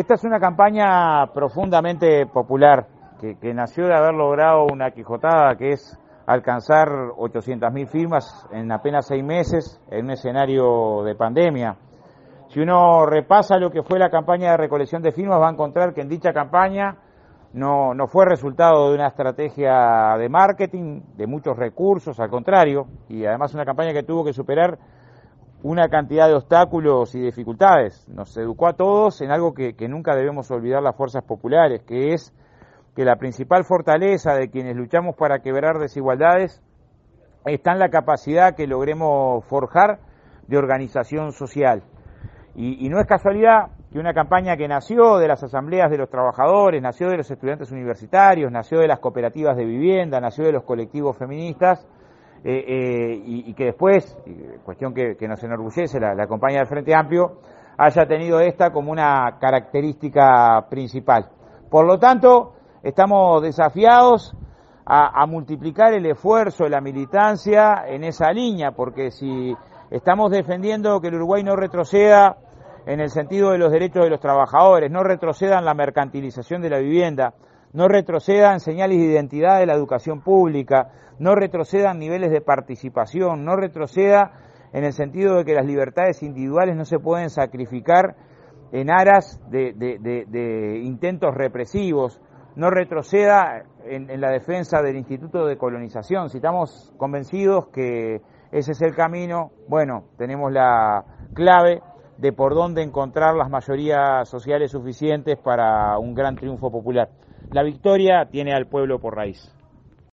Esta es una campaña profundamente popular que, nació de haber logrado una quijotada que es alcanzar 800.000 firmas en apenas seis meses en un escenario de pandemia. Si uno repasa lo que fue la campaña de recolección de firmas va a encontrar que en dicha campaña no fue resultado de una estrategia de marketing, de muchos recursos, al contrario, y además una campaña que tuvo que superar una cantidad de obstáculos y dificultades. Nos educó a todos en algo que, nunca debemos olvidar las fuerzas populares, que es que la principal fortaleza de quienes luchamos para quebrar desigualdades está en la capacidad que logremos forjar de organización social. Y no es casualidad que una campaña que nació de las asambleas de los trabajadores, nació de los estudiantes universitarios, nació de las cooperativas de vivienda, nació de los colectivos feministas, eh, eh, y, que después, cuestión que, que nos enorgullece, la, la compañía del Frente Amplio, haya tenido esta como una característica principal. Por lo tanto, estamos desafiados a, a multiplicar el esfuerzo de la militancia en esa línea, porque si estamos defendiendo que el Uruguay no retroceda en el sentido de los derechos de los trabajadores, no retroceda en la mercantilización de la vivienda, no retroceda en señales de identidad de la educación pública, no retroceda en niveles de participación, no retroceda en el sentido de que las libertades individuales no se pueden sacrificar en aras de intentos represivos, no retroceda en, en, la defensa del Instituto de Colonización. Si estamos convencidos que ese es el camino, bueno, tenemos la clave de por dónde encontrar las mayorías sociales suficientes para un gran triunfo popular. La victoria tiene al pueblo por raíz.